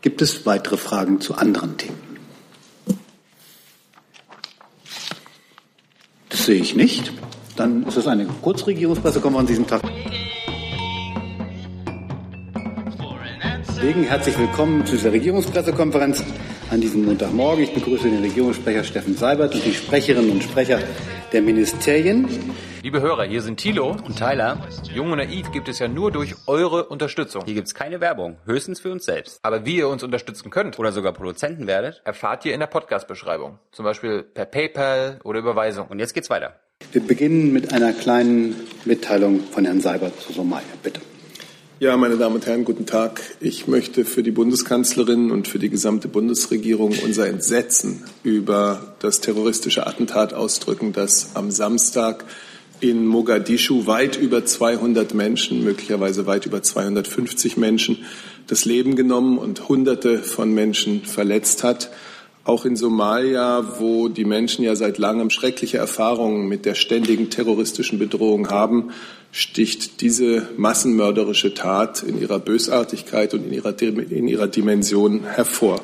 Gibt es weitere Fragen zu anderen Themen? Das sehe ich nicht. Dann ist es eine Kurzregierungspressekonferenz an diesem Tag. Deswegen herzlich willkommen zu dieser Regierungspressekonferenz an diesem Montagmorgen. Ich begrüße den Regierungssprecher Steffen Seibert und die Sprecherinnen und Sprecher der Ministerien. Liebe Hörer, hier sind Thilo und Tyler. Jung und Naiv gibt es ja nur durch eure Unterstützung. Hier gibt's keine Werbung, höchstens für uns selbst. Aber wie ihr uns unterstützen könnt Oder sogar Produzenten werdet. erfahrt ihr in der Podcast-Beschreibung. Zum Beispiel per PayPal oder Überweisung. Und jetzt geht's weiter. Wir beginnen mit einer kleinen Mitteilung von Herrn Seibert zu Somalia. Bitte. Ja, meine Damen und Herren, guten Tag. Ich möchte für die Bundeskanzlerin und für die gesamte Bundesregierung unser Entsetzen über das terroristische Attentat ausdrücken, das am Samstag in Mogadischu weit über 200 Menschen, möglicherweise weit über 250 Menschen das Leben genommen und Hunderte von Menschen verletzt hat. Auch in Somalia, wo die Menschen ja seit langem schreckliche Erfahrungen mit der ständigen terroristischen Bedrohung haben, sticht diese massenmörderische Tat in ihrer Bösartigkeit und in ihrer, in ihrer Dimension hervor.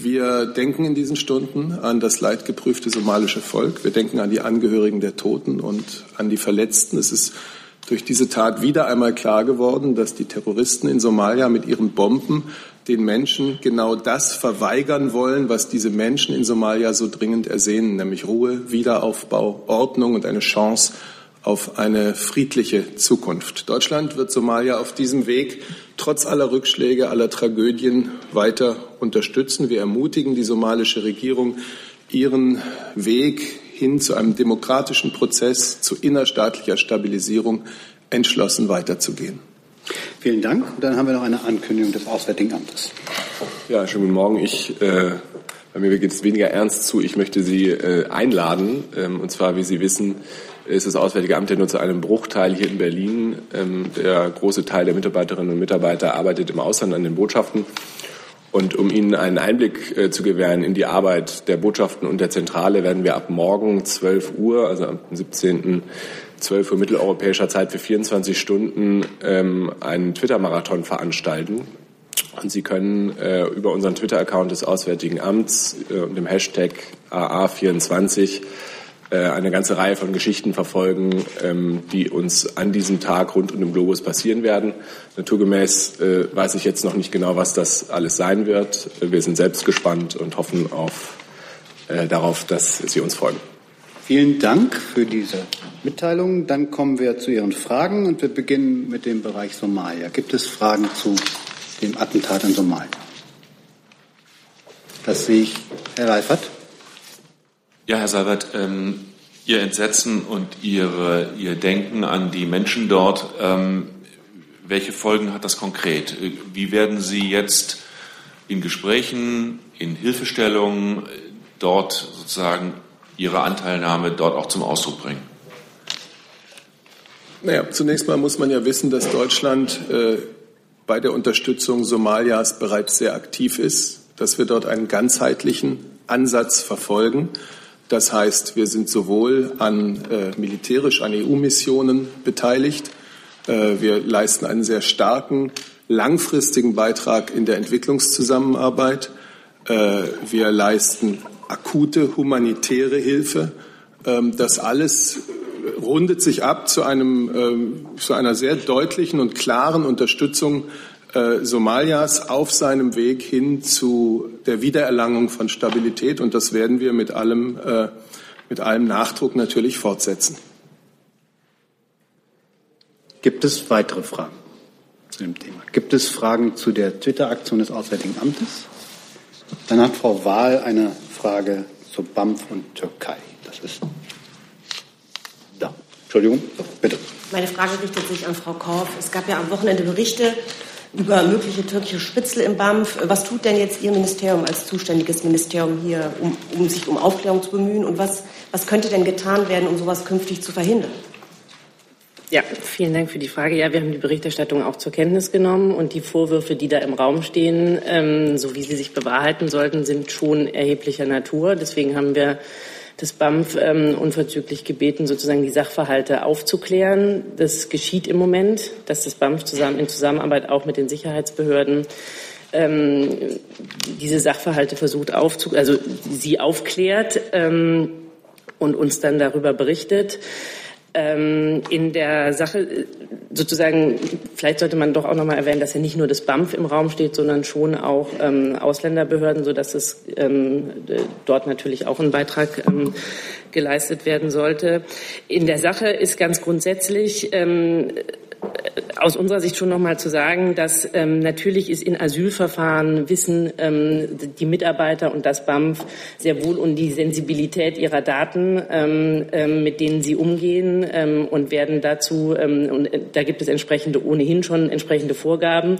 Wir denken in diesen Stunden an das leidgeprüfte somalische Volk. Wir denken an die Angehörigen der Toten und an die Verletzten. Es ist durch diese Tat wieder einmal klar geworden, dass die Terroristen in Somalia mit ihren Bomben den Menschen genau das verweigern wollen, was diese Menschen in Somalia so dringend ersehnen, nämlich Ruhe, Wiederaufbau, Ordnung und eine Chance auf eine friedliche Zukunft. Deutschland wird Somalia auf diesem Weg trotz aller Rückschläge, aller Tragödien weiter unterstützen. Wir ermutigen die somalische Regierung, ihren Weg hin zu einem demokratischen Prozess, zu innerstaatlicher Stabilisierung entschlossen weiterzugehen. Vielen Dank. Und dann haben wir noch eine Ankündigung des Auswärtigen Amtes. Ja, schönen guten Morgen. Ich, äh, bei mir geht es weniger ernst zu. Ich möchte Sie äh, einladen. Ähm, und zwar, wie Sie wissen, ist das Auswärtige Amt ja nur zu einem Bruchteil hier in Berlin. Ähm, der große Teil der Mitarbeiterinnen und Mitarbeiter arbeitet im Ausland an den Botschaften. Und um Ihnen einen Einblick äh, zu gewähren in die Arbeit der Botschaften und der Zentrale, werden wir ab morgen 12 Uhr, also am 17. 12 Uhr mitteleuropäischer Zeit für 24 Stunden ähm, einen Twitter-Marathon veranstalten. Und Sie können äh, über unseren Twitter-Account des Auswärtigen Amts äh, und dem Hashtag AA24 äh, eine ganze Reihe von Geschichten verfolgen, ähm, die uns an diesem Tag rund um den Globus passieren werden. Naturgemäß äh, weiß ich jetzt noch nicht genau, was das alles sein wird. Wir sind selbst gespannt und hoffen auf, äh, darauf, dass Sie uns folgen. Vielen Dank für diese Mitteilung. Dann kommen wir zu Ihren Fragen und wir beginnen mit dem Bereich Somalia. Gibt es Fragen zu dem Attentat in Somalia? Das sehe ich. Herr Reifert. Ja, Herr Seibert, ähm, Ihr Entsetzen und Ihre, Ihr Denken an die Menschen dort, ähm, welche Folgen hat das konkret? Wie werden Sie jetzt in Gesprächen, in Hilfestellungen dort sozusagen Ihre Anteilnahme dort auch zum Ausdruck bringen? Naja, zunächst mal muss man ja wissen, dass Deutschland äh, bei der Unterstützung Somalias bereits sehr aktiv ist, dass wir dort einen ganzheitlichen Ansatz verfolgen. Das heißt, wir sind sowohl an äh, militärisch an EU-Missionen beteiligt, äh, wir leisten einen sehr starken, langfristigen Beitrag in der Entwicklungszusammenarbeit, äh, wir leisten akute humanitäre Hilfe. Ähm, das alles rundet sich ab zu, einem, ähm, zu einer sehr deutlichen und klaren Unterstützung äh, Somalias auf seinem Weg hin zu der Wiedererlangung von Stabilität. Und das werden wir mit allem, äh, mit allem Nachdruck natürlich fortsetzen. Gibt es weitere Fragen zu dem Thema? Gibt es Fragen zu der Twitter-Aktion des Auswärtigen Amtes? Dann hat Frau Wahl eine Frage zu BAMF und Türkei. Das ist da. Entschuldigung, bitte. Meine Frage richtet sich an Frau Korff. Es gab ja am Wochenende Berichte über mögliche türkische Spitzel im BAMF. Was tut denn jetzt Ihr Ministerium als zuständiges Ministerium hier, um, um sich um Aufklärung zu bemühen? Und was, was könnte denn getan werden, um sowas künftig zu verhindern? Ja, vielen Dank für die Frage. Ja, wir haben die Berichterstattung auch zur Kenntnis genommen und die Vorwürfe, die da im Raum stehen, ähm, so wie sie sich bewahrheiten sollten, sind schon erheblicher Natur. Deswegen haben wir das BAMF ähm, unverzüglich gebeten, sozusagen die Sachverhalte aufzuklären. Das geschieht im Moment, dass das BAMF zusammen in Zusammenarbeit auch mit den Sicherheitsbehörden ähm, diese Sachverhalte versucht aufzu, also sie aufklärt ähm, und uns dann darüber berichtet. Ähm, in der Sache sozusagen, vielleicht sollte man doch auch noch mal erwähnen, dass ja nicht nur das BAMF im Raum steht, sondern schon auch ähm, Ausländerbehörden, sodass es ähm, dort natürlich auch ein Beitrag ähm, geleistet werden sollte. In der Sache ist ganz grundsätzlich ähm, aus unserer Sicht schon noch mal zu sagen, dass ähm, natürlich ist in Asylverfahren wissen ähm, die Mitarbeiter und das BAMF sehr wohl um die Sensibilität ihrer Daten, ähm, ähm, mit denen sie umgehen ähm, und werden dazu, ähm, und äh, da gibt es entsprechende ohnehin schon entsprechende Vorgaben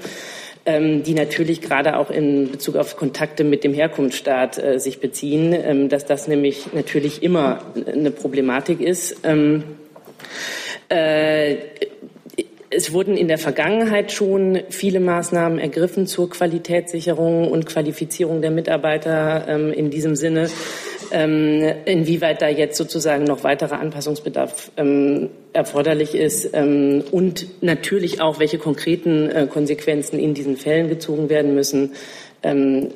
ähm, die natürlich gerade auch in Bezug auf Kontakte mit dem Herkunftsstaat äh, sich beziehen, ähm, dass das nämlich natürlich immer eine Problematik ist. Ähm, äh, es wurden in der Vergangenheit schon viele Maßnahmen ergriffen zur Qualitätssicherung und Qualifizierung der Mitarbeiter ähm, in diesem Sinne. Ähm, inwieweit da jetzt sozusagen noch weiterer Anpassungsbedarf ähm, erforderlich ist ähm, und natürlich auch, welche konkreten äh, Konsequenzen in diesen Fällen gezogen werden müssen, ähm,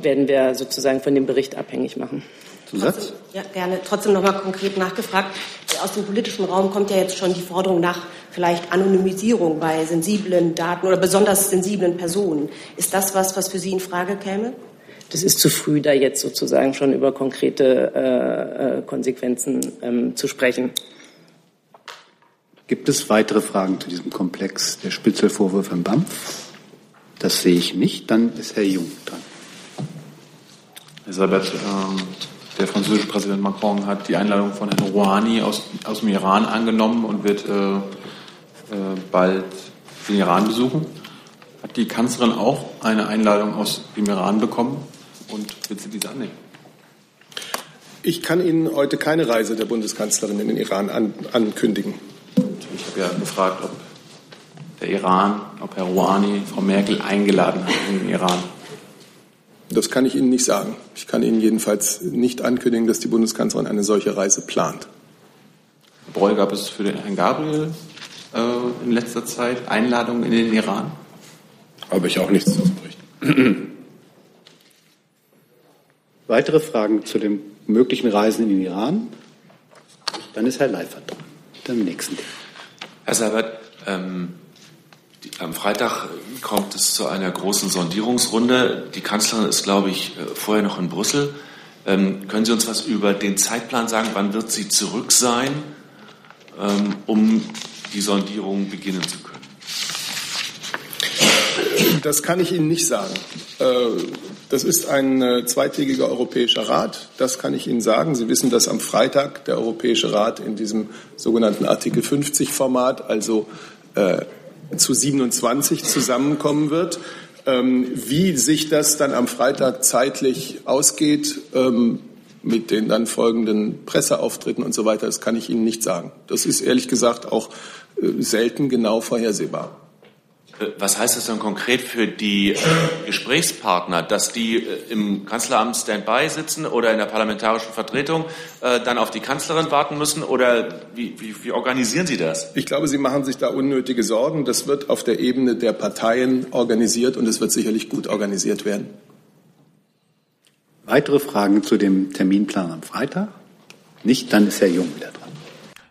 werden wir sozusagen von dem Bericht abhängig machen. Zusatz? Ja, gerne. Trotzdem noch mal konkret nachgefragt. Aus dem politischen Raum kommt ja jetzt schon die Forderung nach vielleicht Anonymisierung bei sensiblen Daten oder besonders sensiblen Personen. Ist das was, was für Sie in Frage käme? Das ist zu früh, da jetzt sozusagen schon über konkrete äh, äh Konsequenzen ähm, zu sprechen. Gibt es weitere Fragen zu diesem Komplex der Spitzelvorwürfe im BAMF? Das sehe ich nicht. Dann ist Herr Jung dran. Ähm, der französische Präsident Macron hat die Einladung von Herrn Rouhani aus, aus dem Iran angenommen und wird äh, äh, bald den Iran besuchen. Hat die Kanzlerin auch eine Einladung aus dem Iran bekommen und wird sie diese annehmen? Ich kann Ihnen heute keine Reise der Bundeskanzlerin in den Iran an, ankündigen. Ich habe ja gefragt, ob der Iran, ob Herr Rouhani Frau Merkel eingeladen hat in den Iran. Das kann ich Ihnen nicht sagen. Ich kann Ihnen jedenfalls nicht ankündigen, dass die Bundeskanzlerin eine solche Reise plant. Herr Breul, gab es für den Herrn Gabriel äh, in letzter Zeit Einladungen in den Iran? Habe ich auch nichts zu berichten. Weitere Fragen zu den möglichen Reisen in den Iran? Dann ist Herr Leifert dran. Dann nächsten. Herr Seibert, ähm, am Freitag kommt es zu einer großen Sondierungsrunde. Die Kanzlerin ist, glaube ich, äh, vorher noch in Brüssel. Ähm, können Sie uns was über den Zeitplan sagen? Wann wird sie zurück sein, ähm, um die Sondierung beginnen zu können? Das kann ich Ihnen nicht sagen. Äh, das ist ein äh, zweitägiger Europäischer Rat. Das kann ich Ihnen sagen. Sie wissen, dass am Freitag der Europäische Rat in diesem sogenannten Artikel 50 Format, also zu 27 zusammenkommen wird. Ähm, wie sich das dann am Freitag zeitlich ausgeht, ähm, mit den dann folgenden Presseauftritten und so weiter, das kann ich Ihnen nicht sagen. Das ist ehrlich gesagt auch äh, selten genau vorhersehbar. Äh, was heißt das dann konkret für die äh, Gesprächspartner, dass die äh, im Kanzleramt Standby sitzen oder in der parlamentarischen Vertretung dann auf die Kanzlerin warten müssen? Oder wie, wie, wie, organisieren Sie das? Ich glaube, Sie machen sich da unnötige Sorgen. Das wird auf der Ebene der Parteien organisiert und es wird sicherlich gut organisiert werden. Weitere Fragen zu dem Terminplan am Freitag? Nicht, dann ist Herr Jung wieder dran.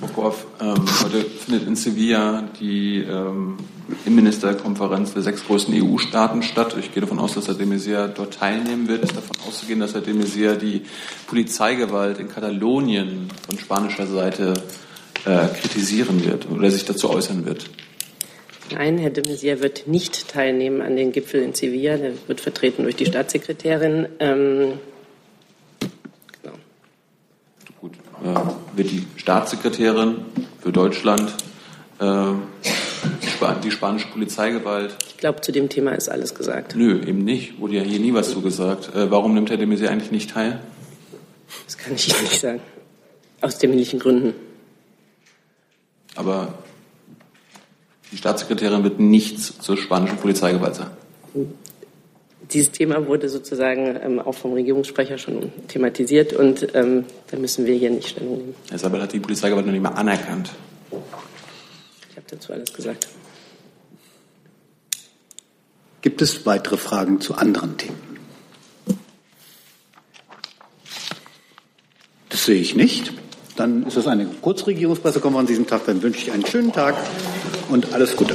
Bokov, ähm, heute findet in Sevilla die ähm, Innenministerkonferenz der sechs größten EU-Staaten statt. Ich gehe davon aus, dass Herr de Maizière dort teilnehmen wird. Es ist davon auszugehen, dass Herr de Maizière die Polizeigewalt in Katalonien von spanischer Seite äh, kritisieren wird oder sich dazu äußern wird. Nein, Herr de Maizière wird nicht teilnehmen an den Gipfel in Sevilla. Der wird vertreten durch die Staatssekretärin. Ähm, äh, wird die Staatssekretärin für Deutschland äh, die spanische Polizeigewalt. Ich glaube, zu dem Thema ist alles gesagt. Nö, eben nicht. Wurde ja hier nie was zu gesagt. Äh, warum nimmt Herr de Maizière eigentlich nicht teil? Das kann ich Ihnen nicht sagen. Aus terminlichen Gründen. Aber Die Staatssekretärin wird nichts zur spanischen Polizeigewalt sagen. Dieses Thema wurde sozusagen ähm, auch vom Regierungssprecher schon thematisiert und ähm, da müssen wir hier nicht Stellung nehmen. Herr Sabat hat die Polizeigewalt noch nicht mal anerkannt. Ich habe dazu alles gesagt. Gibt es weitere Fragen zu anderen Themen? Das sehe ich nicht. Dann ist es eine Kurzregierungspressekonferenz an diesem Tag. Dann wünsche ich einen schönen Tag und alles Gute.